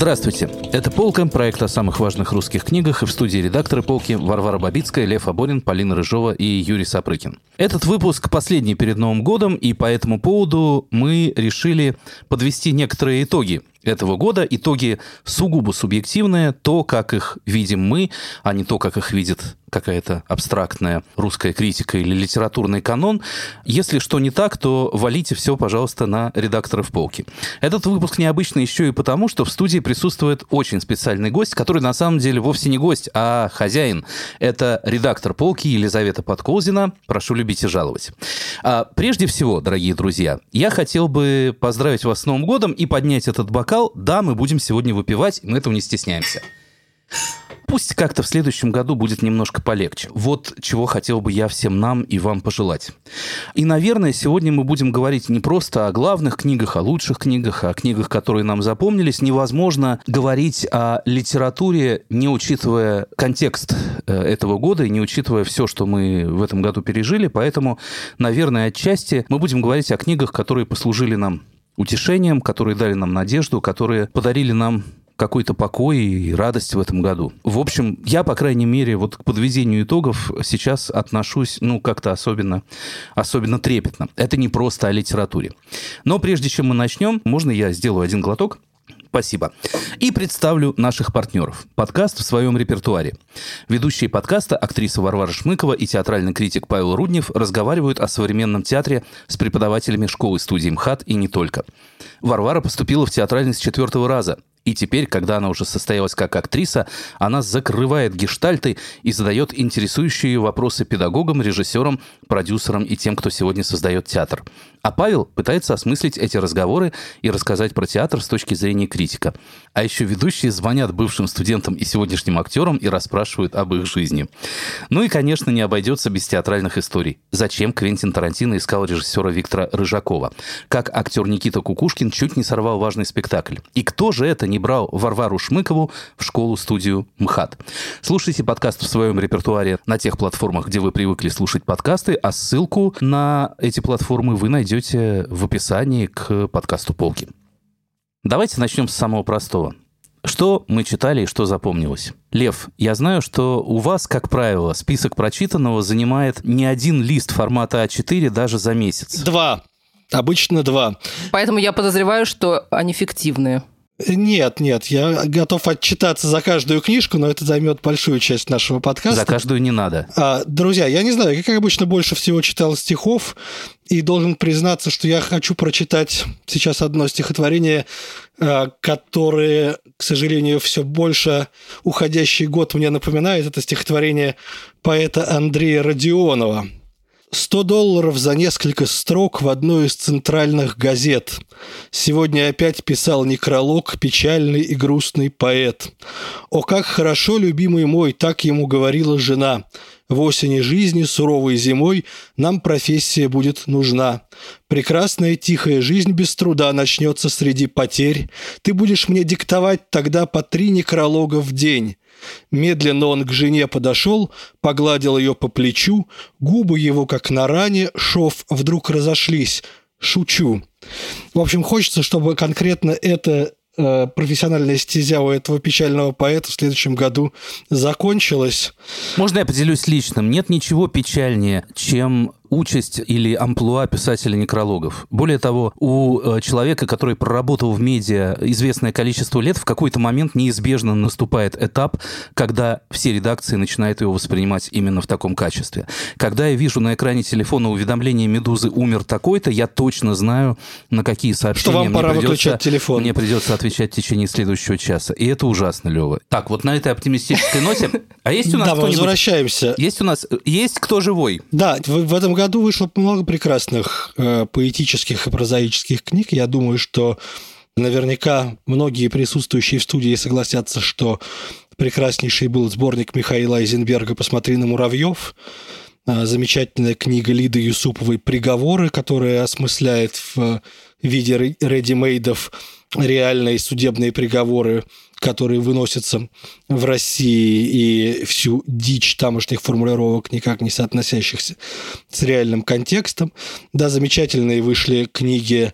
Здравствуйте. Это «Полка», проект о самых важных русских книгах, и в студии редакторы «Полки» Варвара Бабицкая, Лев Аборин, Полина Рыжова и Юрий Сапрыкин. Этот выпуск последний перед Новым годом, и по этому поводу мы решили подвести некоторые итоги этого года. Итоги сугубо субъективные, то, как их видим мы, а не то, как их видит какая-то абстрактная русская критика или литературный канон. Если что не так, то валите все, пожалуйста, на редакторов полки. Этот выпуск необычный еще и потому, что в студии присутствует очень специальный гость, который на самом деле вовсе не гость, а хозяин. Это редактор полки Елизавета Подколзина. Прошу любить и жаловать. А прежде всего, дорогие друзья, я хотел бы поздравить вас с Новым годом и поднять этот бокал. Да, мы будем сегодня выпивать, мы этого не стесняемся. Пусть как-то в следующем году будет немножко полегче. Вот чего хотел бы я всем нам и вам пожелать. И, наверное, сегодня мы будем говорить не просто о главных книгах, о лучших книгах, о книгах, которые нам запомнились. Невозможно говорить о литературе, не учитывая контекст э, этого года и не учитывая все, что мы в этом году пережили. Поэтому, наверное, отчасти мы будем говорить о книгах, которые послужили нам утешением, которые дали нам надежду, которые подарили нам какой-то покой и радость в этом году. В общем, я, по крайней мере, вот к подведению итогов сейчас отношусь, ну, как-то особенно, особенно трепетно. Это не просто о литературе. Но прежде чем мы начнем, можно я сделаю один глоток? Спасибо. И представлю наших партнеров. Подкаст в своем репертуаре. Ведущие подкаста, актриса Варвара Шмыкова и театральный критик Павел Руднев разговаривают о современном театре с преподавателями школы студии МХАТ и не только. Варвара поступила в театральность четвертого раза и теперь, когда она уже состоялась как актриса, она закрывает гештальты и задает интересующие вопросы педагогам, режиссерам, продюсерам и тем, кто сегодня создает театр. А Павел пытается осмыслить эти разговоры и рассказать про театр с точки зрения критика. А еще ведущие звонят бывшим студентам и сегодняшним актерам и расспрашивают об их жизни. Ну и, конечно, не обойдется без театральных историй. Зачем Квентин Тарантино искал режиссера Виктора Рыжакова? Как актер Никита Кукушкин чуть не сорвал важный спектакль? И кто же это не брал Варвару Шмыкову в школу-студию МХАТ? Слушайте подкаст в своем репертуаре на тех платформах, где вы привыкли слушать подкасты, а ссылку на эти платформы вы найдете найдете в описании к подкасту «Полки». Давайте начнем с самого простого. Что мы читали и что запомнилось? Лев, я знаю, что у вас, как правило, список прочитанного занимает не один лист формата А4 даже за месяц. Два. Обычно два. Поэтому я подозреваю, что они фиктивные. Нет, нет, я готов отчитаться за каждую книжку, но это займет большую часть нашего подкаста. За каждую не надо. А, друзья, я не знаю, я, как обычно, больше всего читал стихов, и должен признаться, что я хочу прочитать сейчас одно стихотворение, а, которое, к сожалению, все больше уходящий год мне напоминает. Это стихотворение поэта Андрея Родионова – 100 долларов за несколько строк в одной из центральных газет. Сегодня опять писал некролог печальный и грустный поэт. «О, как хорошо, любимый мой!» – так ему говорила жена. В осени жизни, суровой зимой, нам профессия будет нужна. Прекрасная тихая жизнь без труда начнется среди потерь. Ты будешь мне диктовать тогда по три некролога в день. Медленно он к жене подошел, погладил ее по плечу, губы его, как на ране, шов вдруг разошлись. Шучу. В общем, хочется, чтобы конкретно это э, профессиональная стезя у этого печального поэта в следующем году закончилась. Можно я поделюсь личным? Нет ничего печальнее, чем участь или амплуа писателя некрологов. Более того, у э, человека, который проработал в медиа известное количество лет, в какой-то момент неизбежно наступает этап, когда все редакции начинают его воспринимать именно в таком качестве. Когда я вижу на экране телефона уведомление «Медузы умер такой-то», я точно знаю, на какие сообщения Что вам пора мне, придется, телефон. мне придется отвечать в течение следующего часа. И это ужасно, Лева. Так, вот на этой оптимистической ноте... А есть у нас Да, мы возвращаемся. Есть у нас... Есть кто живой? Да, в этом году вышло много прекрасных э, поэтических и прозаических книг. Я думаю, что наверняка многие присутствующие в студии согласятся, что прекраснейший был сборник Михаила Айзенберга «Посмотри на муравьев», э, замечательная книга Лиды Юсуповой «Приговоры», которая осмысляет в виде редимейдов реальные судебные приговоры которые выносятся в России, и всю дичь тамошних формулировок, никак не соотносящихся с реальным контекстом. Да, замечательные вышли книги,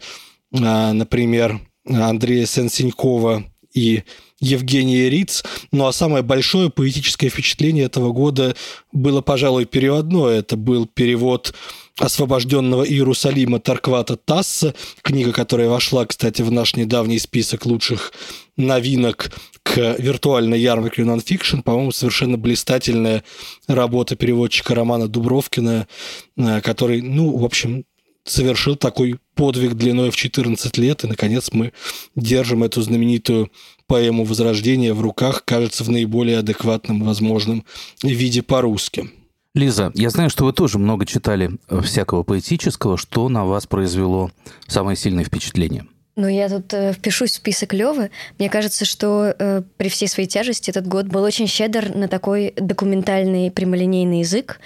а, например, Андрея Сенсенькова и Евгения Риц. Ну а самое большое поэтическое впечатление этого года было, пожалуй, переводное. Это был перевод освобожденного Иерусалима Тарквата Тасса, книга, которая вошла, кстати, в наш недавний список лучших новинок к виртуальной ярмарке нонфикшн, по-моему, совершенно блистательная работа переводчика Романа Дубровкина, э, который, ну, в общем, совершил такой подвиг длиной в 14 лет, и, наконец, мы держим эту знаменитую поэму «Возрождение» в руках, кажется, в наиболее адекватном возможном виде по-русски. Лиза, я знаю, что вы тоже много читали э, всякого поэтического. Что на вас произвело самое сильное впечатление? Ну, я тут э, впишусь в список Левы. Мне кажется, что э, при всей своей тяжести этот год был очень щедр на такой документальный прямолинейный язык.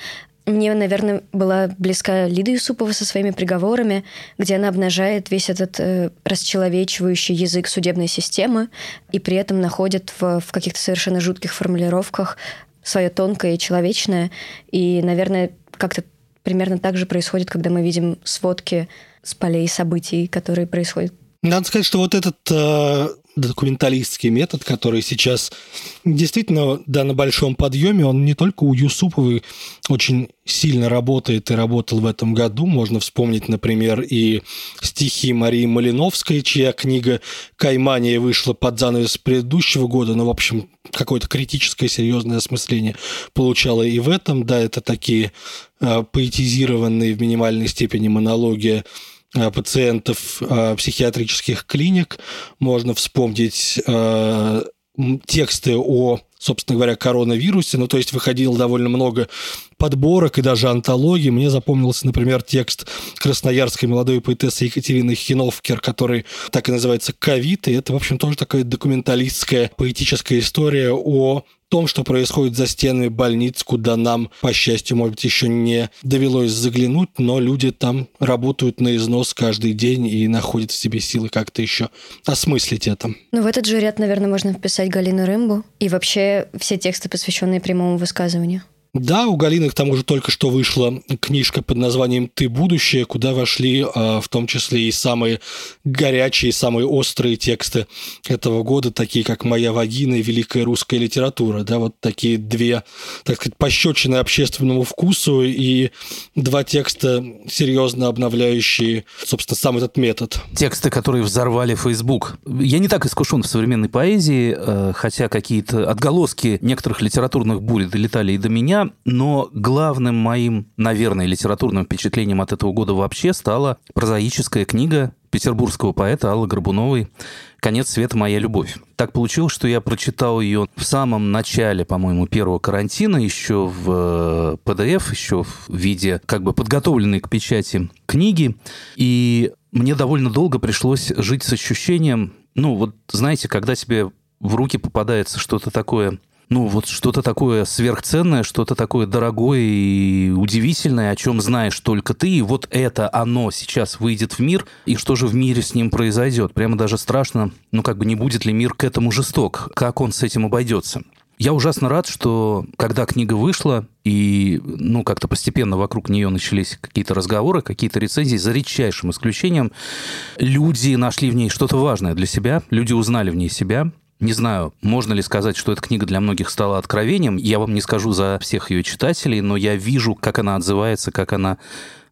Мне, наверное, была близка Лида Юсупова со своими приговорами, где она обнажает весь этот э, расчеловечивающий язык судебной системы и при этом находит в, в каких-то совершенно жутких формулировках свое тонкое и человечное. И, наверное, как-то примерно так же происходит, когда мы видим сводки с полей событий, которые происходят. Надо сказать, что вот этот э, документалистский метод, который сейчас действительно, да, на большом подъеме, он не только у Юсуповой очень сильно работает и работал в этом году. Можно вспомнить, например, и стихи Марии Малиновской, чья книга «Каймания» вышла под занавес предыдущего года, но, в общем, какое-то критическое, серьезное осмысление получала и в этом. Да, это такие э, поэтизированные в минимальной степени монологи пациентов э, психиатрических клиник. Можно вспомнить э, тексты о, собственно говоря, коронавирусе. Ну, то есть выходило довольно много подборок и даже антологий. Мне запомнился, например, текст красноярской молодой поэтессы Екатерины Хиновкер, который так и называется «Ковид». И это, в общем, тоже такая документалистская поэтическая история о том, что происходит за стенами больниц, куда нам, по счастью, может быть, еще не довелось заглянуть, но люди там работают на износ каждый день и находят в себе силы как-то еще осмыслить это. Ну, в этот же ряд, наверное, можно вписать Галину Рымбу и вообще все тексты, посвященные прямому высказыванию. Да, у Галины к тому же только что вышла книжка под названием «Ты будущее», куда вошли а, в том числе и самые горячие, самые острые тексты этого года, такие как «Моя вагина» и «Великая русская литература». Да, вот такие две, так сказать, пощечины общественному вкусу и два текста, серьезно обновляющие, собственно, сам этот метод. Тексты, которые взорвали Facebook. Я не так искушен в современной поэзии, э, хотя какие-то отголоски некоторых литературных бурь долетали и до меня, но главным моим, наверное, литературным впечатлением от этого года вообще стала прозаическая книга петербургского поэта Аллы Горбуновой «Конец света. Моя любовь». Так получилось, что я прочитал ее в самом начале, по-моему, первого карантина, еще в PDF, э, еще в виде как бы подготовленной к печати книги. И мне довольно долго пришлось жить с ощущением, ну вот знаете, когда тебе в руки попадается что-то такое ну, вот что-то такое сверхценное, что-то такое дорогое и удивительное, о чем знаешь только ты, и вот это оно сейчас выйдет в мир, и что же в мире с ним произойдет? Прямо даже страшно, ну, как бы не будет ли мир к этому жесток, как он с этим обойдется. Я ужасно рад, что когда книга вышла, и ну, как-то постепенно вокруг нее начались какие-то разговоры, какие-то рецензии, за редчайшим исключением, люди нашли в ней что-то важное для себя, люди узнали в ней себя, не знаю, можно ли сказать, что эта книга для многих стала откровением. Я вам не скажу за всех ее читателей, но я вижу, как она отзывается, как она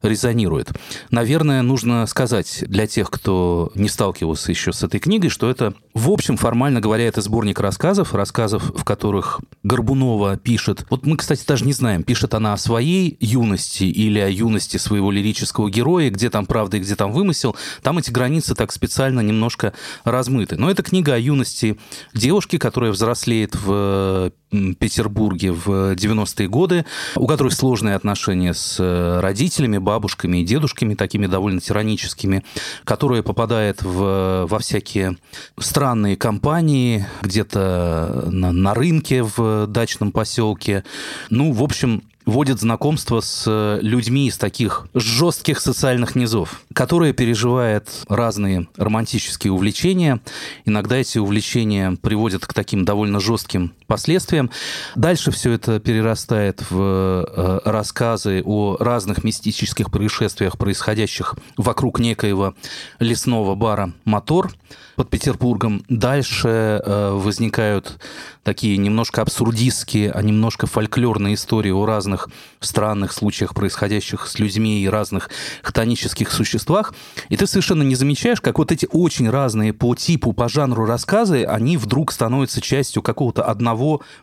резонирует. Наверное, нужно сказать для тех, кто не сталкивался еще с этой книгой, что это, в общем, формально говоря, это сборник рассказов, рассказов, в которых Горбунова пишет. Вот мы, кстати, даже не знаем, пишет она о своей юности или о юности своего лирического героя, где там правда и где там вымысел. Там эти границы так специально немножко размыты. Но это книга о юности девушки, которая взрослеет в Петербурге в 90-е годы, у которой сложные отношения с э, родителями, бабушками и дедушками, такими довольно тираническими, которая попадает в, во всякие странные компании, где-то на, на рынке в дачном поселке. Ну, в общем, вводит знакомство с людьми из таких жестких социальных низов, которые переживают разные романтические увлечения. Иногда эти увлечения приводят к таким довольно жестким последствиям. Дальше все это перерастает в э, рассказы о разных мистических происшествиях, происходящих вокруг некоего лесного бара «Мотор», под Петербургом. Дальше э, возникают такие немножко абсурдистские, а немножко фольклорные истории о разных странных случаях, происходящих с людьми и разных хтонических существах. И ты совершенно не замечаешь, как вот эти очень разные по типу, по жанру рассказы, они вдруг становятся частью какого-то одного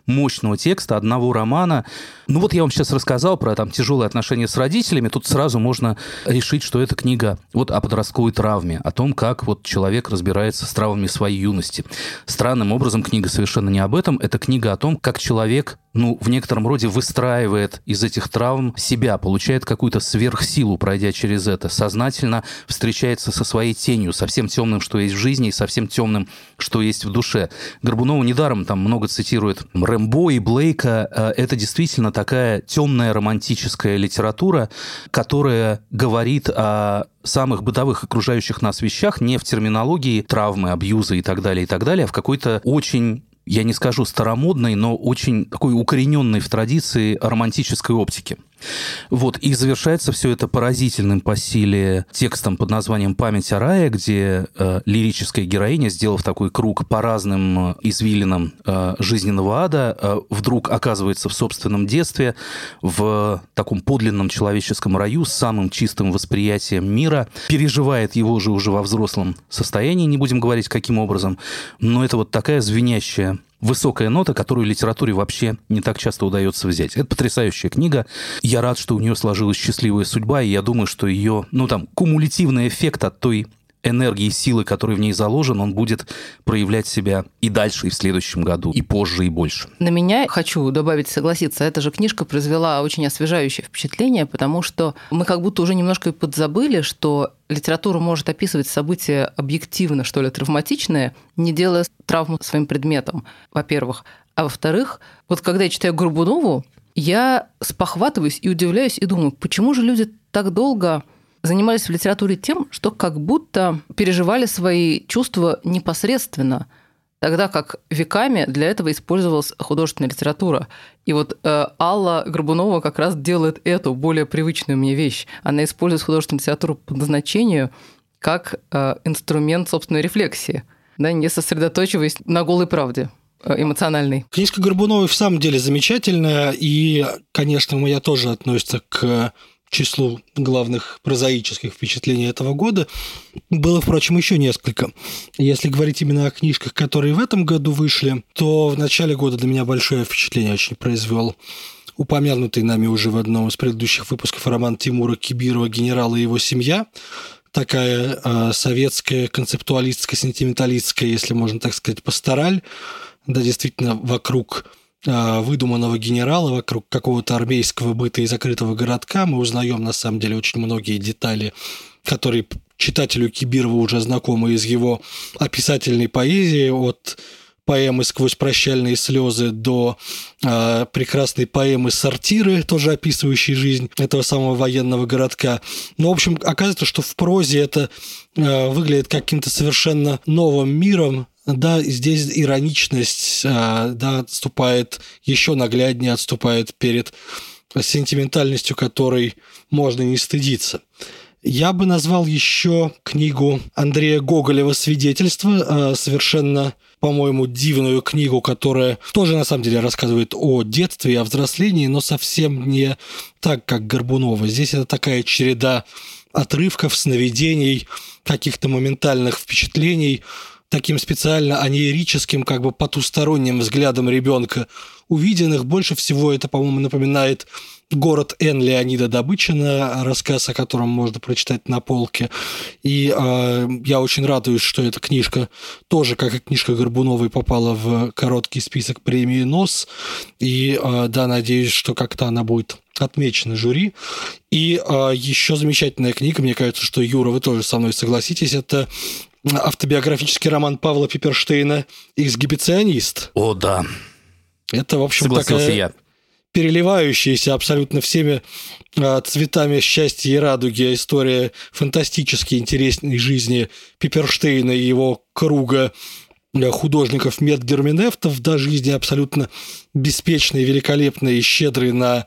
мощного текста, одного романа. Ну вот я вам сейчас рассказал про там тяжелые отношения с родителями, тут сразу можно решить, что это книга вот о подростковой травме, о том, как вот человек разбирается с травмами своей юности. Странным образом книга совершенно не об этом. Это книга о том, как человек, ну, в некотором роде выстраивает из этих травм себя, получает какую-то сверхсилу, пройдя через это, сознательно встречается со своей тенью, со всем темным, что есть в жизни, и со всем темным, что есть в душе. Горбунова недаром там много цитирует Рэмбо и Блейка. Э, это действительно такая темная романтическая литература, которая говорит о самых бытовых окружающих нас вещах не в терминологии травмы, абьюза и так далее, и так далее, а в какой-то очень я не скажу старомодной, но очень такой укорененной в традиции романтической оптики. Вот, и завершается все это поразительным по силе текстом под названием «Память о рае», где э, лирическая героиня, сделав такой круг по разным э, извилинам э, жизненного ада, э, вдруг оказывается в собственном детстве, в таком подлинном человеческом раю с самым чистым восприятием мира, переживает его же уже во взрослом состоянии, не будем говорить каким образом, но это вот такая звенящая высокая нота, которую литературе вообще не так часто удается взять. Это потрясающая книга. Я рад, что у нее сложилась счастливая судьба, и я думаю, что ее, ну там, кумулятивный эффект от той энергии и силы, который в ней заложен, он будет проявлять себя и дальше, и в следующем году, и позже, и больше. На меня, хочу добавить, согласиться, эта же книжка произвела очень освежающее впечатление, потому что мы как будто уже немножко подзабыли, что литература может описывать события объективно, что ли, травматичные, не делая травму своим предметом, во-первых. А во-вторых, вот когда я читаю Горбунову, я спохватываюсь и удивляюсь и думаю, почему же люди так долго занимались в литературе тем, что как будто переживали свои чувства непосредственно, тогда как веками для этого использовалась художественная литература. И вот э, Алла Горбунова как раз делает эту более привычную мне вещь. Она использует художественную литературу по назначению как э, инструмент собственной рефлексии, да, не сосредоточиваясь на голой правде э, эмоциональной. Книжка Горбуновой в самом деле замечательная, и, конечно, моя тоже относится к числу главных прозаических впечатлений этого года. Было, впрочем, еще несколько. Если говорить именно о книжках, которые в этом году вышли, то в начале года для меня большое впечатление очень произвел упомянутый нами уже в одном из предыдущих выпусков роман Тимура Кибирова «Генерал и его семья», такая э, советская концептуалистская, сентименталистская, если можно так сказать, пастораль, да, действительно, вокруг выдуманного генерала вокруг какого-то армейского быта и закрытого городка. Мы узнаем, на самом деле, очень многие детали, которые читателю Кибирова уже знакомы из его описательной поэзии, от поэмы «Сквозь прощальные слезы» до э, прекрасной поэмы «Сортиры», тоже описывающей жизнь этого самого военного городка. Но, в общем, оказывается, что в прозе это э, выглядит каким-то совершенно новым миром, да, здесь ироничность, а, да, отступает, еще нагляднее отступает перед сентиментальностью, которой можно не стыдиться. Я бы назвал еще книгу Андрея Гоголева «Свидетельство», а, совершенно, по-моему, дивную книгу, которая тоже, на самом деле, рассказывает о детстве и о взрослении, но совсем не так, как Горбунова. Здесь это такая череда отрывков, сновидений, каких-то моментальных впечатлений – таким специально анеерическим, как бы потусторонним взглядом ребенка увиденных. Больше всего это, по-моему, напоминает «Город Н» Леонида Добычина, рассказ, о котором можно прочитать на полке. И э, я очень радуюсь, что эта книжка тоже, как и книжка Горбуновой, попала в короткий список премии «НОС». И э, да, надеюсь, что как-то она будет отмечена жюри. И э, еще замечательная книга, мне кажется, что Юра, вы тоже со мной согласитесь, это автобиографический роман Павла Пиперштейна «Эксгибиционист». О, да. Это, в общем, такая я. переливающаяся абсолютно всеми а, цветами счастья и радуги история фантастически интересной жизни Пиперштейна и его круга художников медгерменевтов, да, жизни абсолютно беспечные, великолепные и щедрые на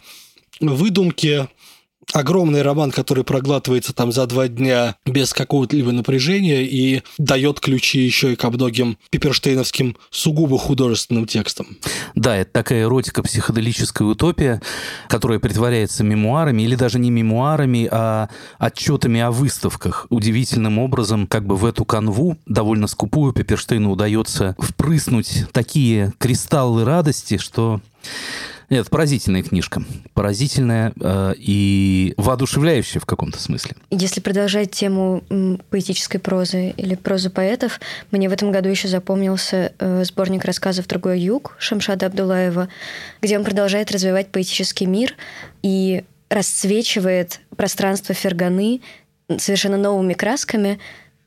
выдумки, огромный роман, который проглатывается там за два дня без какого-либо напряжения и дает ключи еще и ко многим пиперштейновским сугубо художественным текстам. Да, это такая эротика, психоделическая утопия, которая притворяется мемуарами, или даже не мемуарами, а отчетами о выставках. Удивительным образом, как бы в эту канву, довольно скупую, Пиперштейну удается впрыснуть такие кристаллы радости, что нет, поразительная книжка. Поразительная э, и воодушевляющая в каком-то смысле. Если продолжать тему поэтической прозы или прозы поэтов, мне в этом году еще запомнился э, сборник рассказов «Другой юг» Шамшада Абдулаева, где он продолжает развивать поэтический мир и расцвечивает пространство Ферганы совершенно новыми красками.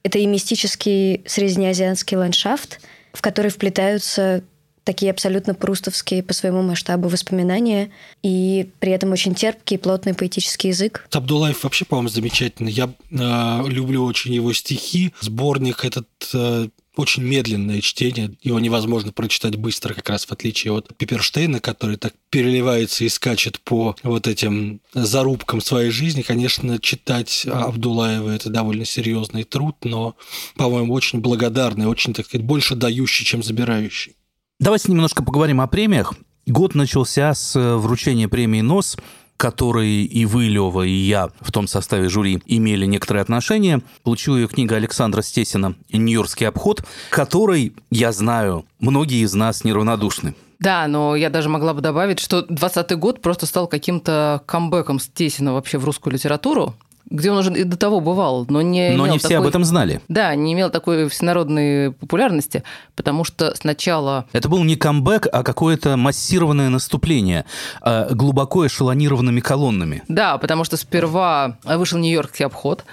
Это и мистический среднеазиатский ландшафт, в который вплетаются такие абсолютно прустовские по своему масштабу воспоминания и при этом очень терпкий, плотный поэтический язык. Абдулаев вообще, по-моему, замечательный. Я э, люблю очень его стихи. Сборник этот э, очень медленное чтение, его невозможно прочитать быстро, как раз в отличие от Пиперштейна, который так переливается и скачет по вот этим зарубкам своей жизни. Конечно, читать Абдулаева – это довольно серьезный труд, но, по-моему, очень благодарный, очень, так сказать, больше дающий, чем забирающий. Давайте немножко поговорим о премиях. Год начался с э, вручения премии «НОС», которой и вы, Лева, и я в том составе жюри имели некоторые отношения. Получила ее книга Александра Стесина «Нью-Йоркский обход», которой, я знаю, многие из нас неравнодушны. Да, но я даже могла бы добавить, что 2020 год просто стал каким-то камбэком Стесина вообще в русскую литературу где он уже и до того бывал, но не Но не все такой... об этом знали. Да, не имел такой всенародной популярности, потому что сначала... Это был не камбэк, а какое-то массированное наступление, а глубоко эшелонированными колоннами. Да, потому что сперва вышел Нью-Йоркский обход,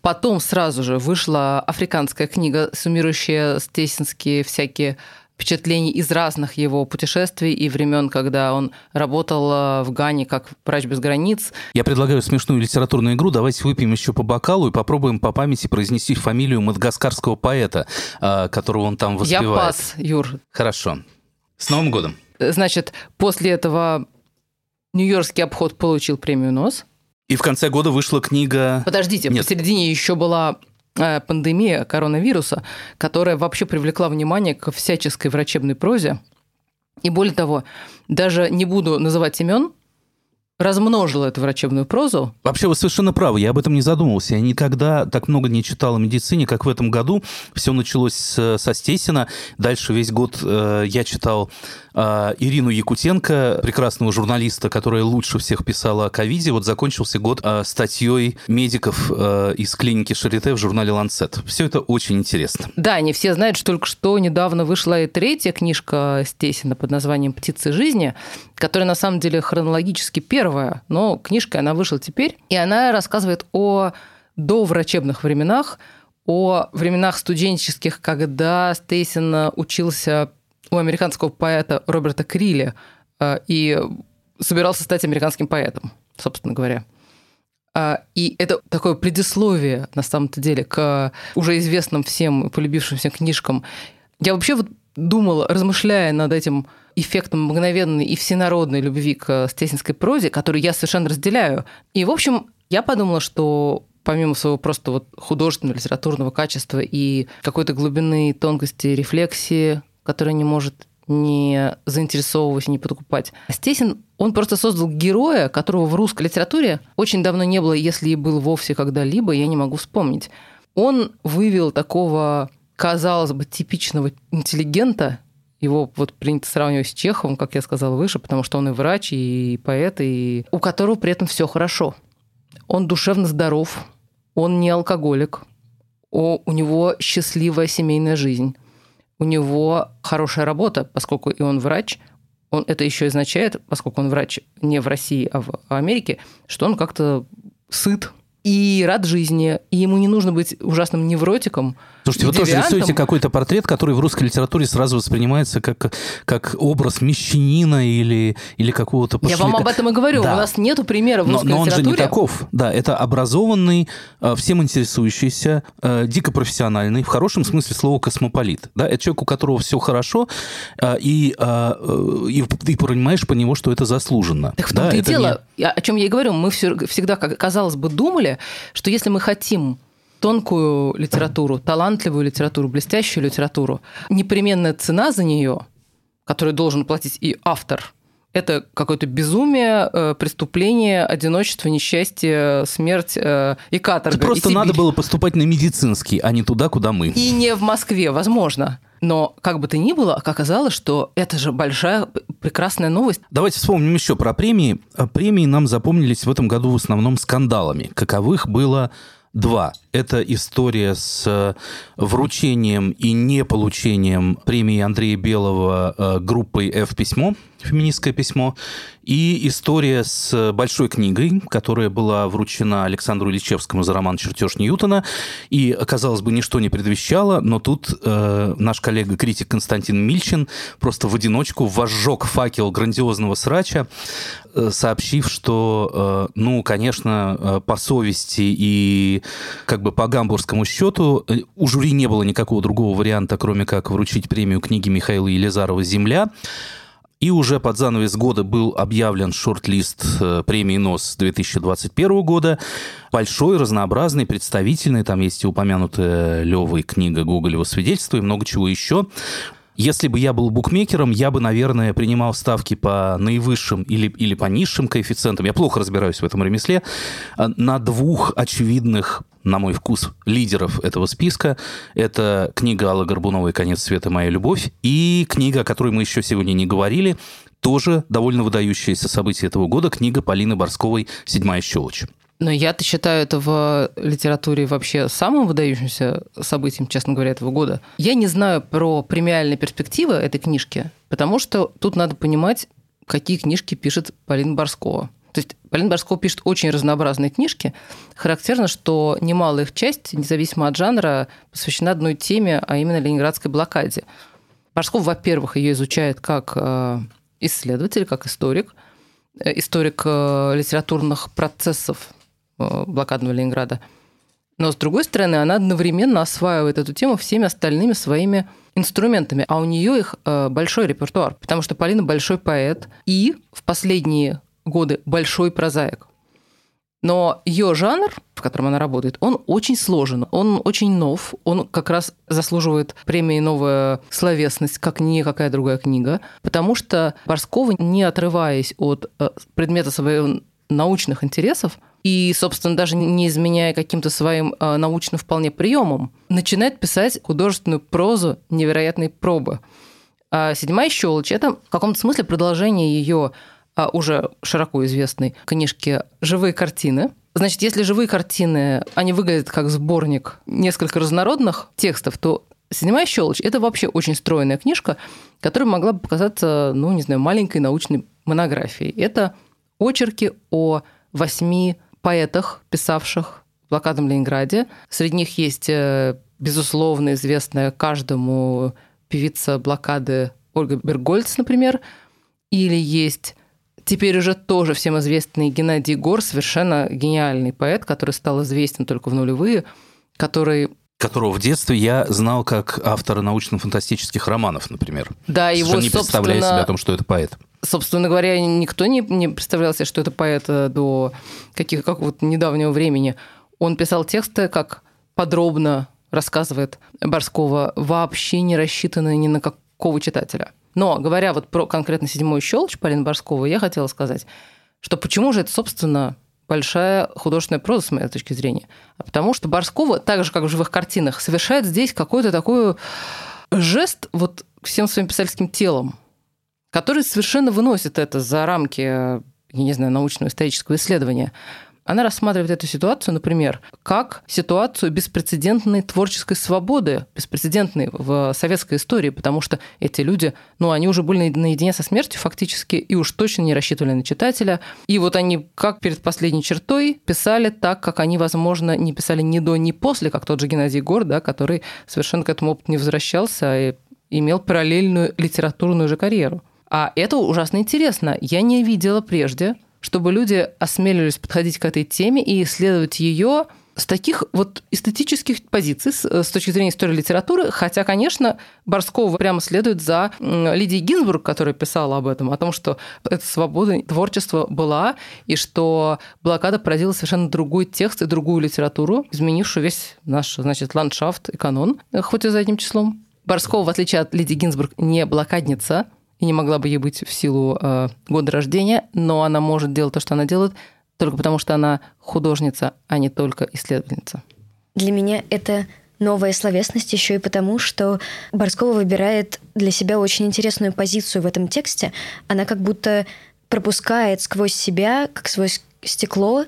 Потом сразу же вышла африканская книга, суммирующая стесинские всякие впечатлений из разных его путешествий и времен, когда он работал э, в Гане как врач без границ. Я предлагаю смешную литературную игру. Давайте выпьем еще по бокалу и попробуем по памяти произнести фамилию мадагаскарского поэта, э, которого он там воспевает. Я пас, Юр. Хорошо. С Новым годом. Значит, после этого Нью-Йоркский обход получил премию НОС. И в конце года вышла книга... Подождите, Нет. посередине еще была пандемия коронавируса, которая вообще привлекла внимание к всяческой врачебной прозе. И более того, даже не буду называть имен, размножила эту врачебную прозу. Вообще, вы совершенно правы, я об этом не задумывался. Я никогда так много не читал о медицине, как в этом году. Все началось со Стесина. Дальше весь год э, я читал э, Ирину Якутенко, прекрасного журналиста, которая лучше всех писала о ковиде. Вот закончился год э, статьей медиков э, из клиники Шарите в журнале «Ланцет». Все это очень интересно. Да, не все знают, что только что недавно вышла и третья книжка Стесина под названием «Птицы жизни», которая на самом деле хронологически первая но книжка, она вышла теперь, и она рассказывает о доврачебных временах, о временах студенческих, когда Стейсин учился у американского поэта Роберта Крилли э, и собирался стать американским поэтом, собственно говоря. А, и это такое предисловие, на самом-то деле, к уже известным всем полюбившимся книжкам. Я вообще вот думала, размышляя над этим эффектом мгновенной и всенародной любви к стесинской прозе, которую я совершенно разделяю. И, в общем, я подумала, что помимо своего просто вот художественного, литературного качества и какой-то глубины тонкости рефлексии, которая не может не заинтересовывать, не подкупать. Стесин, он просто создал героя, которого в русской литературе очень давно не было, если и был вовсе когда-либо, я не могу вспомнить. Он вывел такого, казалось бы, типичного интеллигента, его вот принято сравнивать с Чеховым, как я сказала выше, потому что он и врач, и поэт, и у которого при этом все хорошо. Он душевно здоров, он не алкоголик, у него счастливая семейная жизнь, у него хорошая работа, поскольку и он врач, он это еще означает, поскольку он врач не в России, а в Америке, что он как-то сыт и рад жизни, и ему не нужно быть ужасным невротиком. Слушайте, вы тоже рисуете какой-то портрет, который в русской литературе сразу воспринимается как, как образ мещанина или, или какого-то пошляка. Я вам об этом и говорю. Да. У нас нету примеров в русской но, но литературе. он же не таков. Да, это образованный, э, всем интересующийся, э, дико профессиональный, в хорошем смысле слова космополит. Да? Это человек, у которого все хорошо, э, и, и ты понимаешь по нему, что это заслуженно. Так в том-то да, и дело, не... о чем я и говорю, мы всегда, казалось бы, думали, что если мы хотим тонкую литературу, талантливую литературу, блестящую литературу, непременная цена за нее, которую должен платить и автор, это какое-то безумие, э, преступление, одиночество, несчастье, смерть э, и каторга. Это просто надо было поступать на медицинский, а не туда, куда мы. И не в Москве, возможно. Но как бы то ни было, оказалось, что это же большая, прекрасная новость. Давайте вспомним еще про премии. Премии нам запомнились в этом году в основном скандалами. Каковых было Два. Это история с э, вручением и не получением премии Андрея Белого э, группой «F-письмо», феминистское письмо, и история с большой книгой, которая была вручена Александру Ильичевскому за роман «Чертеж Ньютона». И, казалось бы, ничто не предвещало, но тут э, наш коллега-критик Константин Мильчин просто в одиночку возжег факел грандиозного срача, э, сообщив, что, э, ну, конечно, по совести и как бы по гамбургскому счету э, у жюри не было никакого другого варианта, кроме как вручить премию книги Михаила Елизарова «Земля». И уже под занавес года был объявлен шорт-лист э, премии НОС 2021 года. Большой, разнообразный, представительный. Там есть и упомянутая Левой книга Гоголева свидетельство и много чего еще. Если бы я был букмекером, я бы, наверное, принимал ставки по наивысшим или, или по низшим коэффициентам. Я плохо разбираюсь в этом ремесле. А, на двух очевидных на мой вкус, лидеров этого списка. Это книга Аллы Горбуновой «Конец света. Моя любовь» и книга, о которой мы еще сегодня не говорили, тоже довольно выдающееся событие этого года, книга Полины Борсковой «Седьмая щелочь». Но я-то считаю это в литературе вообще самым выдающимся событием, честно говоря, этого года. Я не знаю про премиальные перспективы этой книжки, потому что тут надо понимать, какие книжки пишет Полина Борскова. То есть Полина Борскова пишет очень разнообразные книжки. Характерно, что немалая их часть, независимо от жанра, посвящена одной теме, а именно ленинградской блокаде. Борсков, во-первых, ее изучает как э, исследователь, как историк, э, историк э, литературных процессов блокадного Ленинграда. Но, с другой стороны, она одновременно осваивает эту тему всеми остальными своими инструментами, а у нее их большой репертуар, потому что Полина большой поэт, и в последние годы большой прозаик. Но ее жанр, в котором она работает, он очень сложен, он очень нов, он как раз заслуживает премии «Новая словесность», как никакая другая книга, потому что Борскова, не отрываясь от э, предмета своих научных интересов, и, собственно, даже не изменяя каким-то своим э, научным вполне приемом, начинает писать художественную прозу невероятной пробы. А «Седьмая щелочь» — это в каком-то смысле продолжение ее уже широко известной книжки «Живые картины». Значит, если живые картины, они выглядят как сборник несколько разнородных текстов, то «Синема щелочь» — это вообще очень стройная книжка, которая могла бы показаться, ну, не знаю, маленькой научной монографией. Это очерки о восьми поэтах, писавших в блокадном Ленинграде. Среди них есть, э, безусловно, известная каждому певица блокады Ольга Бергольц, например, или есть теперь уже тоже всем известный Геннадий Гор, совершенно гениальный поэт, который стал известен только в нулевые, который которого в детстве я знал как автора научно-фантастических романов, например. Да, его, не представляя себе о том, что это поэт. Собственно говоря, никто не, не представлял себе, что это поэт э, до каких, как вот недавнего времени. Он писал тексты, как подробно рассказывает Борскова, вообще не рассчитанные ни на какого читателя. Но говоря вот про конкретно седьмую щелочь Полины Борсковой, я хотела сказать, что почему же это, собственно, большая художественная проза, с моей точки зрения. А потому что Борскова, так же, как в живых картинах, совершает здесь какой-то такой жест вот всем своим писательским телом, который совершенно выносит это за рамки, я не знаю, научного исторического исследования. Она рассматривает эту ситуацию, например, как ситуацию беспрецедентной творческой свободы, беспрецедентной в советской истории, потому что эти люди, ну, они уже были наедине со смертью фактически, и уж точно не рассчитывали на читателя. И вот они, как перед последней чертой, писали так, как они, возможно, не писали ни до, ни после, как тот же Геннадий Гор, да, который совершенно к этому опыту не возвращался и имел параллельную литературную же карьеру. А это ужасно интересно. Я не видела прежде, чтобы люди осмелились подходить к этой теме и исследовать ее с таких вот эстетических позиций, с, с точки зрения истории литературы, хотя, конечно, Борского прямо следует за Лидией Гинзбург, которая писала об этом, о том, что эта свобода творчества была, и что блокада породила совершенно другой текст и другую литературу, изменившую весь наш, значит, ландшафт и канон, хоть и за одним числом. Борского, в отличие от Лидии Гинзбург, не блокадница, и не могла бы ей быть в силу э, года рождения, но она может делать то, что она делает, только потому что она художница, а не только исследовательница. Для меня это новая словесность еще и потому, что Борскова выбирает для себя очень интересную позицию в этом тексте. Она как будто пропускает сквозь себя, как сквозь стекло,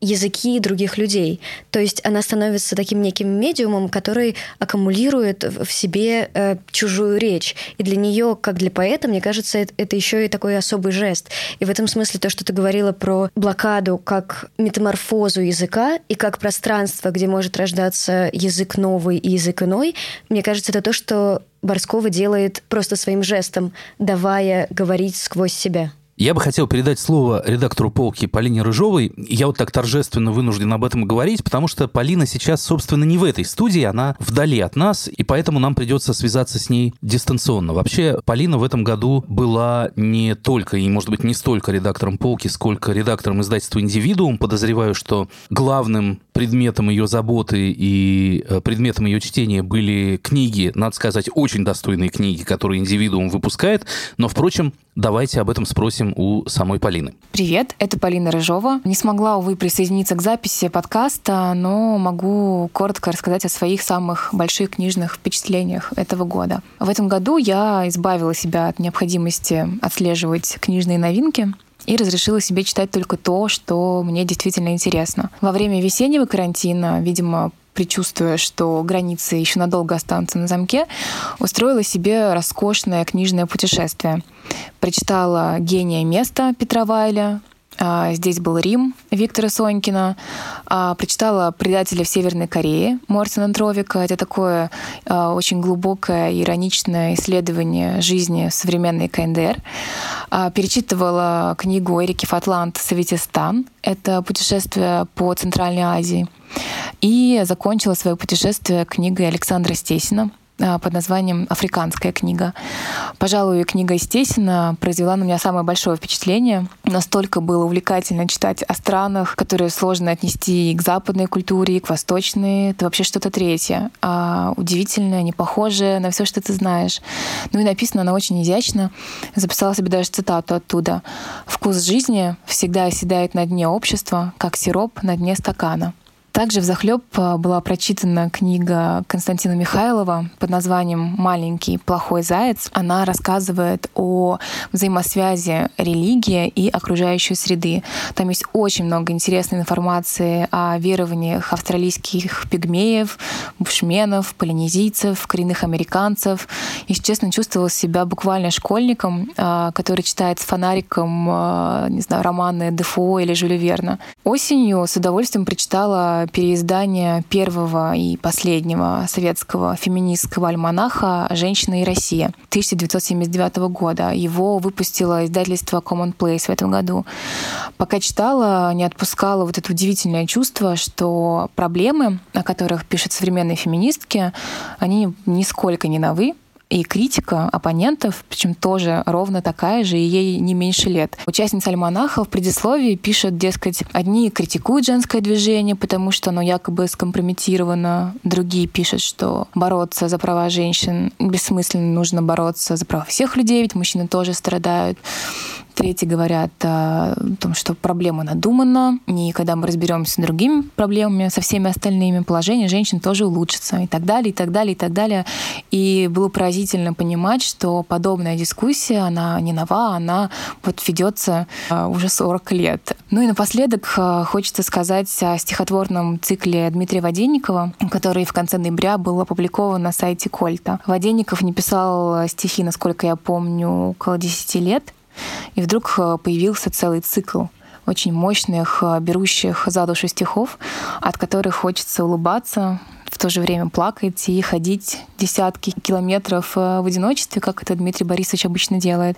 языки других людей. То есть она становится таким неким медиумом, который аккумулирует в себе э, чужую речь. И для нее, как для поэта, мне кажется, это, это еще и такой особый жест. И в этом смысле то, что ты говорила про блокаду как метаморфозу языка и как пространство, где может рождаться язык новый и язык иной, мне кажется, это то, что Борскова делает просто своим жестом, давая говорить сквозь себя. Я бы хотел передать слово редактору полки Полине Рыжовой. Я вот так торжественно вынужден об этом говорить, потому что Полина сейчас, собственно, не в этой студии, она вдали от нас, и поэтому нам придется связаться с ней дистанционно. Вообще, Полина в этом году была не только, и, может быть, не столько редактором полки, сколько редактором издательства «Индивидуум». Подозреваю, что главным предметом ее заботы и э, предметом ее чтения были книги, надо сказать, очень достойные книги, которые «Индивидуум» выпускает. Но, впрочем, давайте об этом спросим спросим у самой Полины. Привет, это Полина Рыжова. Не смогла, увы, присоединиться к записи подкаста, но могу коротко рассказать о своих самых больших книжных впечатлениях этого года. В этом году я избавила себя от необходимости отслеживать книжные новинки и разрешила себе читать только то, что мне действительно интересно. Во время весеннего карантина, видимо, предчувствуя, что границы еще надолго останутся на замке, устроила себе роскошное книжное путешествие. Прочитала «Гения места» Петра Вайля, Здесь был Рим Виктора Сонькина. А, прочитала «Предателя в Северной Корее» Мортина Тровика. Это такое а, очень глубокое, ироничное исследование жизни современной КНДР. Перечитывала книгу Эрики Фатланд «Советистан». Это путешествие по Центральной Азии. И закончила свое путешествие книгой Александра Стесина а, под названием «Африканская книга». Пожалуй, книга Стесина произвела на меня самое большое впечатление. Настолько было увлекательно читать о странах, которые сложно отнести и к западной культуре, и к восточной. Это вообще что-то третье. А удивительное, не похожее на все, что ты знаешь. Ну и написано она очень изящно. Записала себе даже цитату оттуда. «Вкус жизни всегда оседает на дне общества, как сироп на дне стакана». Также в захлеб а, была прочитана книга Константина Михайлова под названием «Маленький плохой заяц». Она рассказывает о взаимосвязи религии и окружающей среды. Там есть очень много интересной информации о верованиях австралийских пигмеев, бушменов, полинезийцев, коренных американцев. Если честно, чувствовала себя буквально школьником, а, который читает с фонариком, а, не знаю, романы Дефо или Жюля Верна. Осенью с удовольствием прочитала переиздание первого и последнего советского феминистского альманаха «Женщина и Россия» 1979 года. Его выпустило издательство Commonplace в этом году. Пока читала, не отпускала вот это удивительное чувство, что проблемы, о которых пишут современные феминистки, они нисколько не новы, и критика оппонентов, причем тоже ровно такая же, и ей не меньше лет. Участница альманаха в предисловии пишет, дескать, одни критикуют женское движение, потому что оно якобы скомпрометировано, другие пишут, что бороться за права женщин бессмысленно, нужно бороться за права всех людей, ведь мужчины тоже страдают. Третьи говорят о том, что проблема надумана, и когда мы разберемся с другими проблемами, со всеми остальными, положение женщин тоже улучшится, и так далее, и так далее, и так далее. И было поразительно понимать, что подобная дискуссия, она не нова, она вот ведется а, уже 40 лет. Ну и напоследок а, хочется сказать о стихотворном цикле Дмитрия Воденникова, который в конце ноября был опубликован на сайте Кольта. Воденников не писал стихи, насколько я помню, около 10 лет, и вдруг появился целый цикл очень мощных, берущих за душу стихов, от которых хочется улыбаться, в то же время плакать и ходить десятки километров э, в одиночестве, как это Дмитрий Борисович обычно делает.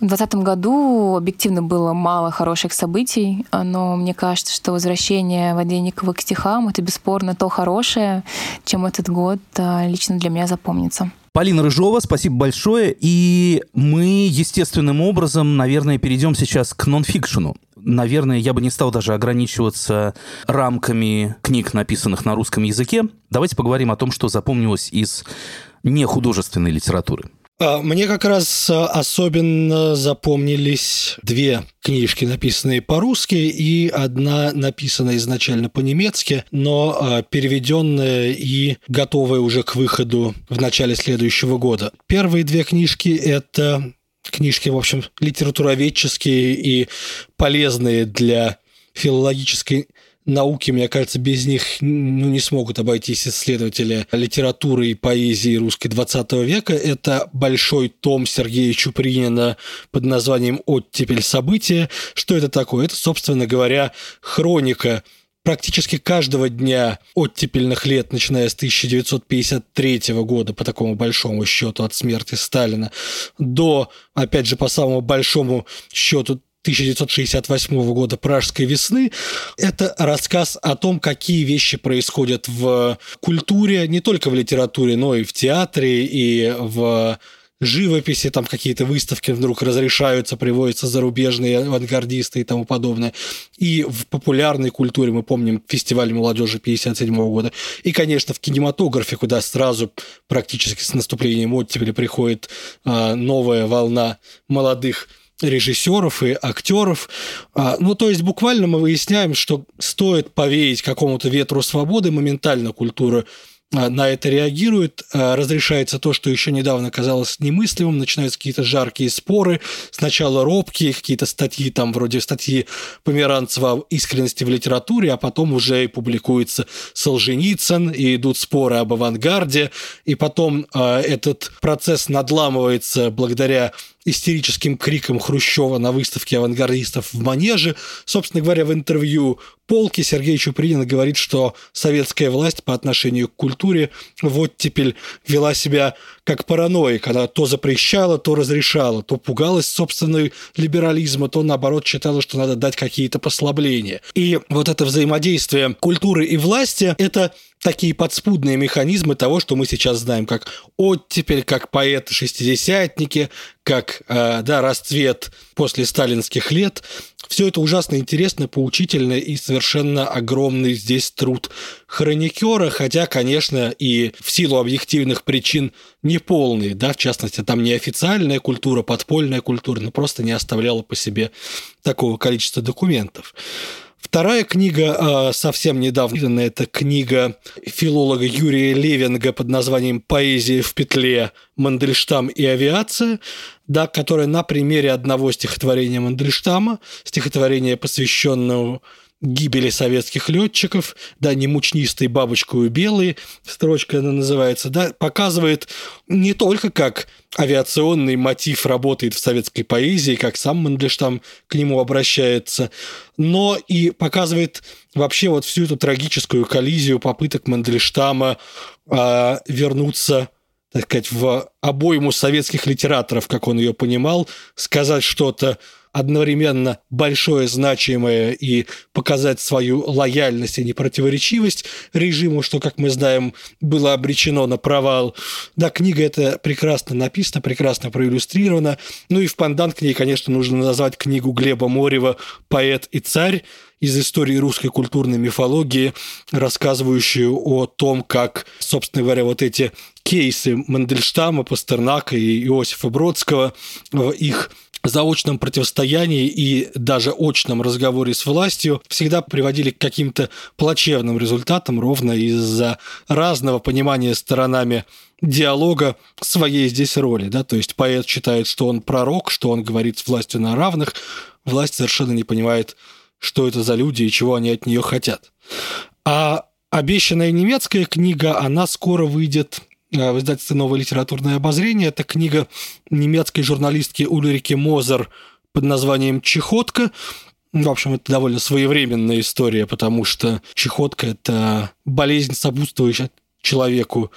В 2020 году объективно было мало хороших событий, но мне кажется, что возвращение Воденникова к стихам — это бесспорно то хорошее, чем этот год э, лично для меня запомнится. Полина Рыжова, спасибо большое. И мы естественным образом, наверное, перейдем сейчас к нонфикшену наверное, я бы не стал даже ограничиваться рамками книг, написанных на русском языке. Давайте поговорим о том, что запомнилось из нехудожественной литературы. А, мне как раз а, особенно запомнились две книжки, написанные по-русски, и одна написанная изначально по-немецки, но а, переведенная и готовая уже к выходу в начале следующего года. Первые две книжки – это книжки, в общем, литературоведческие и полезные для филологической науки, мне кажется, без них ну, не смогут обойтись исследователи литературы и поэзии русской 20 века. Это большой том Сергея Чупринина под названием «Оттепель события». Что это такое? Это, собственно говоря, хроника практически каждого дня оттепельных лет, начиная с 1953 года, по такому большому счету от смерти Сталина, до, опять же, по самому большому счету 1968 года «Пражской весны». Это рассказ о том, какие вещи происходят в культуре, не только в литературе, но и в театре, и в живописи, там какие-то выставки вдруг разрешаются, приводятся зарубежные авангардисты и тому подобное. И в популярной культуре, мы помним фестиваль молодежи 57 года. И, конечно, в кинематографе, куда сразу практически с наступлением оттепели приходит а, новая волна молодых режиссеров и актеров. А, ну, то есть буквально мы выясняем, что стоит повеять какому-то ветру свободы, моментально культура а, на это реагирует, а, разрешается то, что еще недавно казалось немыслимым, начинаются какие-то жаркие споры, сначала робкие, какие-то статьи, там вроде статьи Померанцева о искренности в литературе, а потом уже и публикуется Солженицын, и идут споры об авангарде, и потом этот процесс надламывается благодаря истерическим криком Хрущева на выставке авангардистов в Манеже. Собственно говоря, в интервью Полки Сергей Чупринин говорит, что советская власть по отношению к культуре в оттепель вела себя как параноик. Она то запрещала, то разрешала, то пугалась собственной либерализма, то, наоборот, считала, что надо дать какие-то послабления. И вот это взаимодействие культуры и власти – это такие подспудные механизмы того, что мы сейчас знаем, как оттепель, как поэты-шестидесятники, как э, да, расцвет после сталинских лет. Все это ужасно интересно, поучительно и совершенно огромный здесь труд хроникера, хотя, конечно, и в силу объективных причин неполный, да, в частности, там не официальная культура, подпольная культура, но просто не оставляла по себе такого количества документов. Вторая книга а, совсем недавно, это книга филолога Юрия Левинга под названием «Поэзия в петле. Мандельштам и авиация», да, которая на примере одного стихотворения Мандельштама, стихотворения, посвященного гибели советских летчиков, да, не мучнистый бабочкою белый, строчка она называется, да, показывает не только как авиационный мотив работает в советской поэзии, как сам Мандельштам к нему обращается, но и показывает вообще вот всю эту трагическую коллизию попыток Мандельштама э, вернуться так сказать, в обойму советских литераторов, как он ее понимал, сказать что-то одновременно большое, значимое и показать свою лояльность и непротиворечивость режиму, что, как мы знаем, было обречено на провал. Да, книга эта прекрасно написана, прекрасно проиллюстрирована. Ну и в пандан к ней, конечно, нужно назвать книгу Глеба Морева «Поэт и царь», из истории русской культурной мифологии, рассказывающую о том, как, собственно говоря, вот эти кейсы Мандельштама, Пастернака и Иосифа Бродского, их заочном противостоянии и даже очном разговоре с властью всегда приводили к каким-то плачевным результатам ровно из-за разного понимания сторонами диалога своей здесь роли. Да? То есть поэт считает, что он пророк, что он говорит с властью на равных, власть совершенно не понимает, что это за люди и чего они от нее хотят. А обещанная немецкая книга, она скоро выйдет в издательстве «Новое литературное обозрение». Это книга немецкой журналистки Ульрики Мозер под названием «Чехотка». В общем, это довольно своевременная история, потому что чехотка – это болезнь, сопутствующая человеку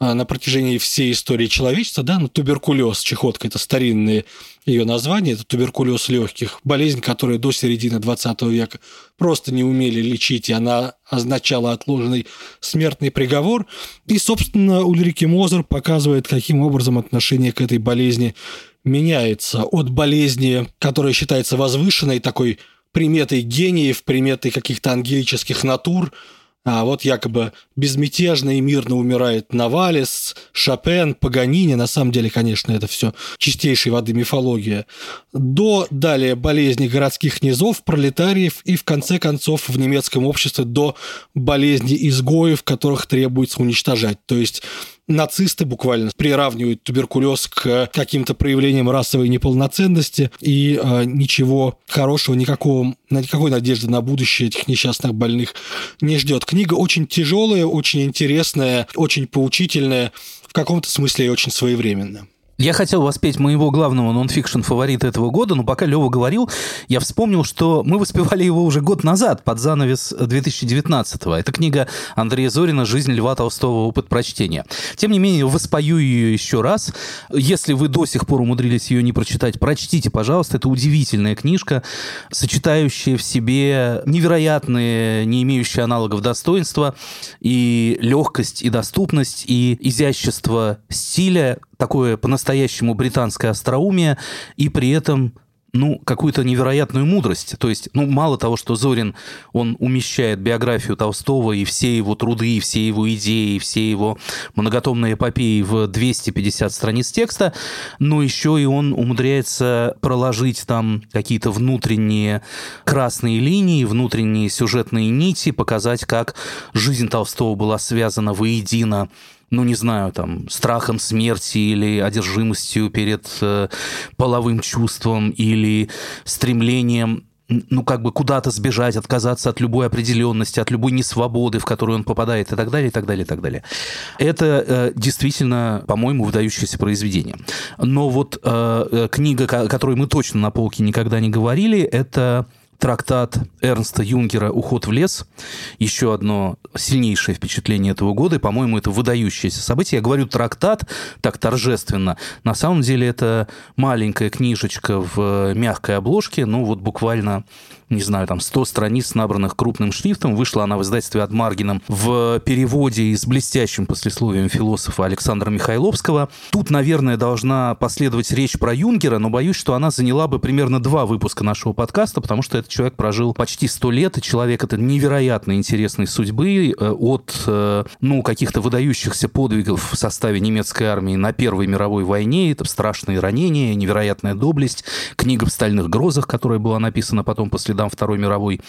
на протяжении всей истории человечества, да, ну, туберкулез, чехотка – это старинные ее название, это туберкулез легких, болезнь, которую до середины 20 века просто не умели лечить, и она означала отложенный смертный приговор. И, собственно, Ульрики Мозер показывает, каким образом отношение к этой болезни меняется от болезни, которая считается возвышенной, такой приметой гениев, приметой каких-то ангелических натур – а вот якобы безмятежно и мирно умирает Навалис, Шопен, Паганини. На самом деле, конечно, это все чистейшей воды мифология. До далее болезни городских низов, пролетариев и, в конце концов, в немецком обществе до болезни изгоев, которых требуется уничтожать. То есть нацисты буквально приравнивают туберкулез к каким-то проявлениям расовой неполноценности, и э, ничего хорошего, никакого, никакой надежды на будущее этих несчастных больных не ждет. Книга очень тяжелая, очень интересная, очень поучительная, в каком-то смысле и очень своевременная. Я хотел воспеть моего главного нонфикшн фаворита этого года, но пока Лева говорил, я вспомнил, что мы воспевали его уже год назад, под занавес 2019-го. Это книга Андрея Зорина «Жизнь Льва Толстого. Опыт прочтения». Тем не менее, воспою ее еще раз. Если вы до сих пор умудрились ее не прочитать, прочтите, пожалуйста. Это удивительная книжка, сочетающая в себе невероятные, не имеющие аналогов достоинства, и легкость, и доступность, и изящество стиля, такое по-настоящему британское остроумие, и при этом ну, какую-то невероятную мудрость. То есть, ну, мало того, что Зорин, он умещает биографию Толстого и все его труды, и все его идеи, и все его многотомные эпопеи в 250 страниц текста, но еще и он умудряется проложить там какие-то внутренние красные линии, внутренние сюжетные нити, показать, как жизнь Толстого была связана воедино ну, не знаю, там, страхом смерти или одержимостью перед э, половым чувством или стремлением ну, как бы куда-то сбежать, отказаться от любой определенности, от любой несвободы, в которую он попадает, и так далее, и так далее, и так далее. Это э, действительно, по-моему, выдающееся произведение. Но вот э, э книга, о которой мы точно на полке никогда не говорили, это трактат Эрнста Юнгера «Уход в лес». Еще одно сильнейшее впечатление этого года, и, по-моему, это выдающееся событие. Я говорю трактат так торжественно. На самом деле это маленькая книжечка в мягкой обложке, ну вот буквально не знаю, там 100 страниц, набранных крупным шрифтом. Вышла она в издательстве от Маргином в переводе с блестящим послесловием философа Александра Михайловского. Тут, наверное, должна последовать речь про Юнгера, но боюсь, что она заняла бы примерно два выпуска нашего подкаста, потому что этот человек прожил почти 100 лет, и человек это невероятно интересной судьбы э, от, э, ну, каких-то выдающихся подвигов в составе немецкой армии на Первой мировой войне, это страшные ранения, невероятная доблесть, книга в стальных грозах, которая была написана потом после следам Второй мировой.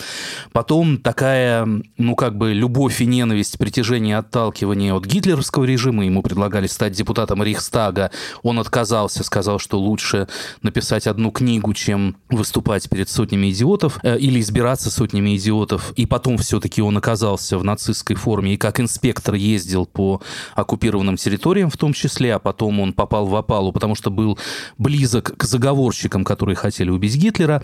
Потом такая, ну, как бы любовь и ненависть, притяжение и отталкивание от гитлеровского режима. Ему предлагали стать депутатом Рейхстага. Он отказался, сказал, что лучше написать одну книгу, чем выступать перед сотнями идиотов э, или избираться сотнями идиотов. И потом все-таки он оказался в нацистской форме и как инспектор ездил по оккупированным территориям в том числе, а потом он попал в опалу, потому что был близок к заговорщикам, которые хотели убить Гитлера.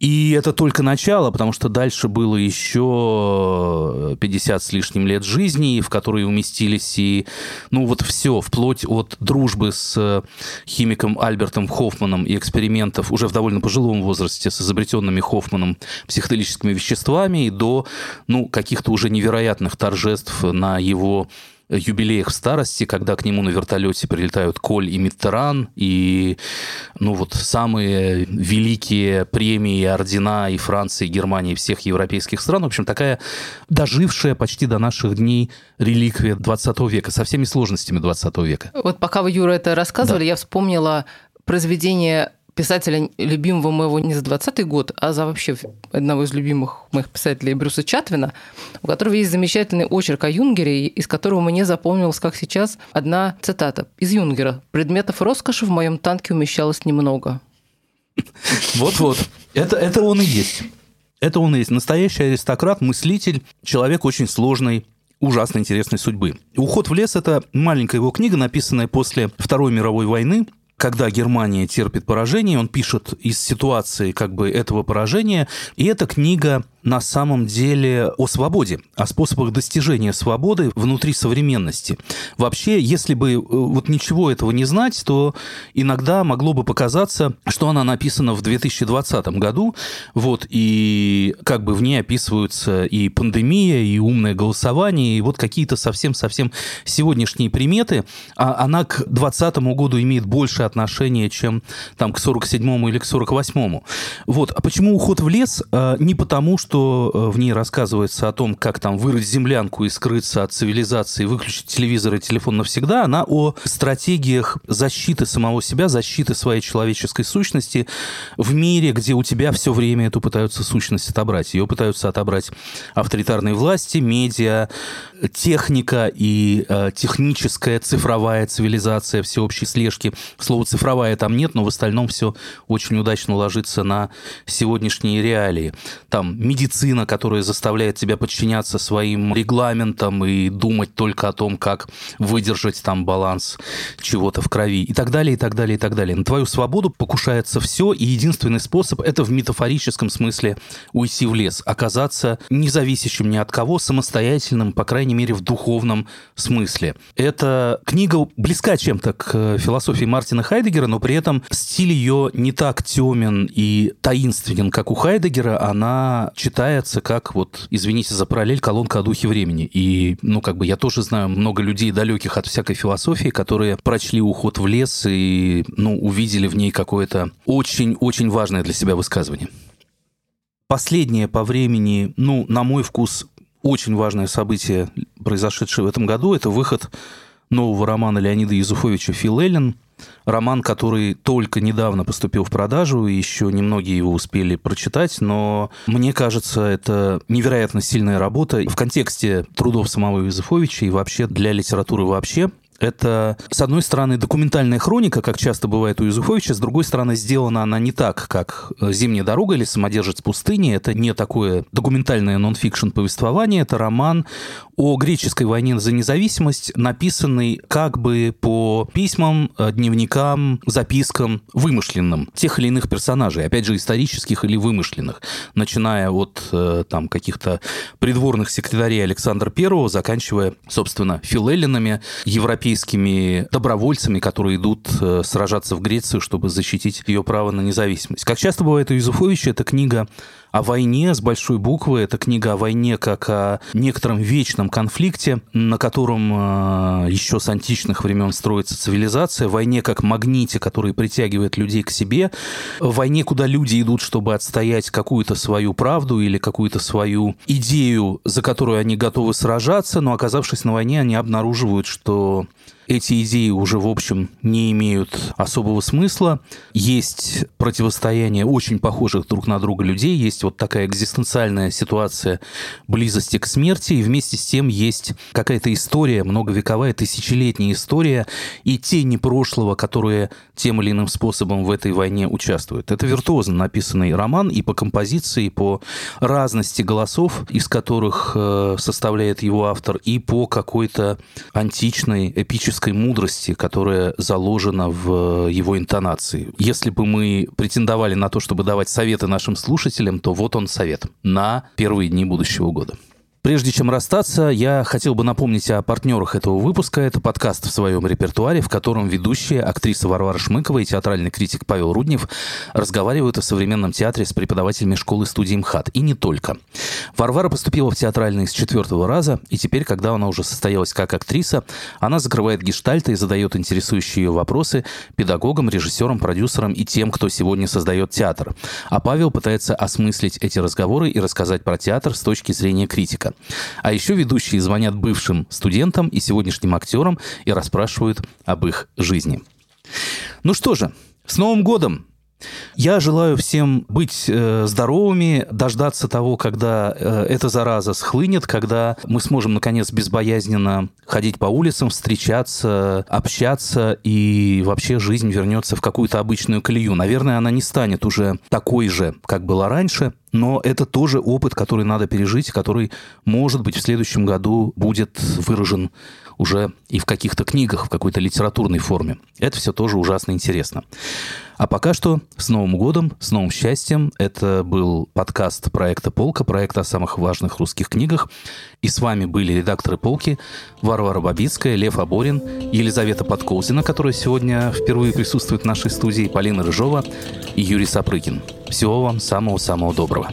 И это только начало, потому что дальше было еще 50 с лишним лет жизни, в которые уместились и, ну вот все, вплоть от дружбы с химиком Альбертом Хоффманом и экспериментов уже в довольно пожилом возрасте с изобретенными Хоффманом психоделическими веществами и до, ну, каких-то уже невероятных торжеств на его юбилеях в старости, когда к нему на вертолете прилетают Коль и Миттеран, и ну вот самые великие премии ордена и Франции, и Германии, и всех европейских стран. В общем, такая дожившая почти до наших дней реликвия 20 века, со всеми сложностями 20 века. Вот пока вы, Юра, это рассказывали, да. я вспомнила произведение писателя любимого моего не за 20 год, а за вообще одного из любимых моих писателей Брюса Чатвина, у которого есть замечательный очерк о Юнгере, из которого мне запомнилась, как сейчас, одна цитата из Юнгера. «Предметов роскоши в моем танке умещалось немного». Вот-вот. Это, это он и есть. Это он и есть. Настоящий аристократ, мыслитель, человек очень сложный, ужасно интересной судьбы. «Уход в лес» — это маленькая его книга, написанная после Второй мировой войны, когда Германия терпит поражение, он пишет из ситуации как бы этого поражения, и эта книга на самом деле о свободе, о способах достижения свободы внутри современности. Вообще, если бы э, вот ничего этого не знать, то иногда могло бы показаться, что она написана в 2020 году, вот, и как бы в ней описываются и пандемия, и умное голосование, и вот какие-то совсем-совсем сегодняшние приметы, а она к 2020 году имеет больше отношение, чем там к 47-му или к 48-му. Вот. А почему уход в лес? А, не потому, что что э, в ней рассказывается о том, как там вырыть землянку и скрыться от цивилизации, выключить телевизор и телефон навсегда, она о стратегиях защиты самого себя, защиты своей человеческой сущности в мире, где у тебя все время эту пытаются сущность отобрать. Ее пытаются отобрать авторитарные власти, медиа, техника и э, техническая цифровая цивилизация всеобщей слежки. Слово «цифровая» там нет, но в остальном все очень удачно ложится на сегодняшние реалии. Там медицина, которая заставляет тебя подчиняться своим регламентам и думать только о том, как выдержать там баланс чего-то в крови и так далее, и так далее, и так далее. На твою свободу покушается все, и единственный способ – это в метафорическом смысле уйти в лес, оказаться независящим ни от кого, самостоятельным, по крайней мере, в духовном смысле. Эта книга близка чем-то к философии Мартина Хайдегера, но при этом стиль ее не так темен и таинственен, как у Хайдегера, она читается как, вот, извините за параллель, колонка о духе времени. И, ну, как бы я тоже знаю много людей, далеких от всякой философии, которые прочли «Уход в лес» и, ну, увидели в ней какое-то очень-очень важное для себя высказывание. Последнее по времени, ну, на мой вкус, очень важное событие, произошедшее в этом году, это выход нового романа Леонида Юзуфовича «Фил Эллен», роман, который только недавно поступил в продажу, и еще немногие его успели прочитать, но мне кажется, это невероятно сильная работа в контексте трудов самого Юзефовича и вообще для литературы вообще. Это, с одной стороны, документальная хроника, как часто бывает у Юзуфовича, с другой стороны, сделана она не так, как «Зимняя дорога» или «Самодержец пустыни». Это не такое документальное нон-фикшн повествование, это роман о греческой войне за независимость, написанный как бы по письмам, э, дневникам, запискам вымышленным тех или иных персонажей, опять же, исторических или вымышленных, начиная от э, там каких-то придворных секретарей Александра Первого, заканчивая, собственно, филеллинами, европейскими добровольцами, которые идут э, сражаться в Грецию, чтобы защитить ее право на независимость. Как часто бывает у Юзуфовича, эта книга о войне с большой буквы. Это книга о войне как о некотором вечном конфликте, на котором э, еще с античных времен строится цивилизация. Войне как магните, который притягивает людей к себе. Войне, куда люди идут, чтобы отстоять какую-то свою правду или какую-то свою идею, за которую они готовы сражаться, но оказавшись на войне, они обнаруживают, что эти идеи уже, в общем, не имеют особого смысла. Есть противостояние очень похожих друг на друга людей, есть вот такая экзистенциальная ситуация близости к смерти, и вместе с тем есть какая-то история, многовековая, тысячелетняя история и тени прошлого, которые тем или иным способом в этой войне участвуют. Это виртуозно написанный роман и по композиции, и по разности голосов, из которых э, составляет его автор, и по какой-то античной, эпической поэтической мудрости, которая заложена в его интонации. Если бы мы претендовали на то, чтобы давать советы нашим слушателям, то вот он совет на первые дни будущего года. Прежде чем расстаться, я хотел бы напомнить о партнерах этого выпуска. Это подкаст в своем репертуаре, в котором ведущие, актриса Варвара Шмыкова и театральный критик Павел Руднев разговаривают о современном театре с преподавателями школы студии МХАТ. И не только. Варвара поступила в театральный с четвертого раза, и теперь, когда она уже состоялась как актриса, она закрывает гештальты и задает интересующие ее вопросы педагогам, режиссерам, продюсерам и тем, кто сегодня создает театр. А Павел пытается осмыслить эти разговоры и рассказать про театр с точки зрения критика. А еще ведущие звонят бывшим студентам и сегодняшним актерам и расспрашивают об их жизни. Ну что же, с Новым годом! Я желаю всем быть э, здоровыми, дождаться того, когда э, эта зараза схлынет, когда мы сможем, наконец, безбоязненно ходить по улицам, встречаться, общаться, и вообще жизнь вернется в какую-то обычную колею. Наверное, она не станет уже такой же, как была раньше, но это тоже опыт, который надо пережить, который, может быть, в следующем году будет выражен уже и в каких-то книгах, в какой-то литературной форме. Это все тоже ужасно интересно. А пока что с Новым годом, с новым счастьем. Это был подкаст проекта «Полка», проекта о самых важных русских книгах. И с вами были редакторы «Полки» Варвара Бабицкая, Лев Аборин, Елизавета Подколзина, которая сегодня впервые присутствует в нашей студии, Полина Рыжова и Юрий Сапрыкин. Всего вам самого-самого доброго.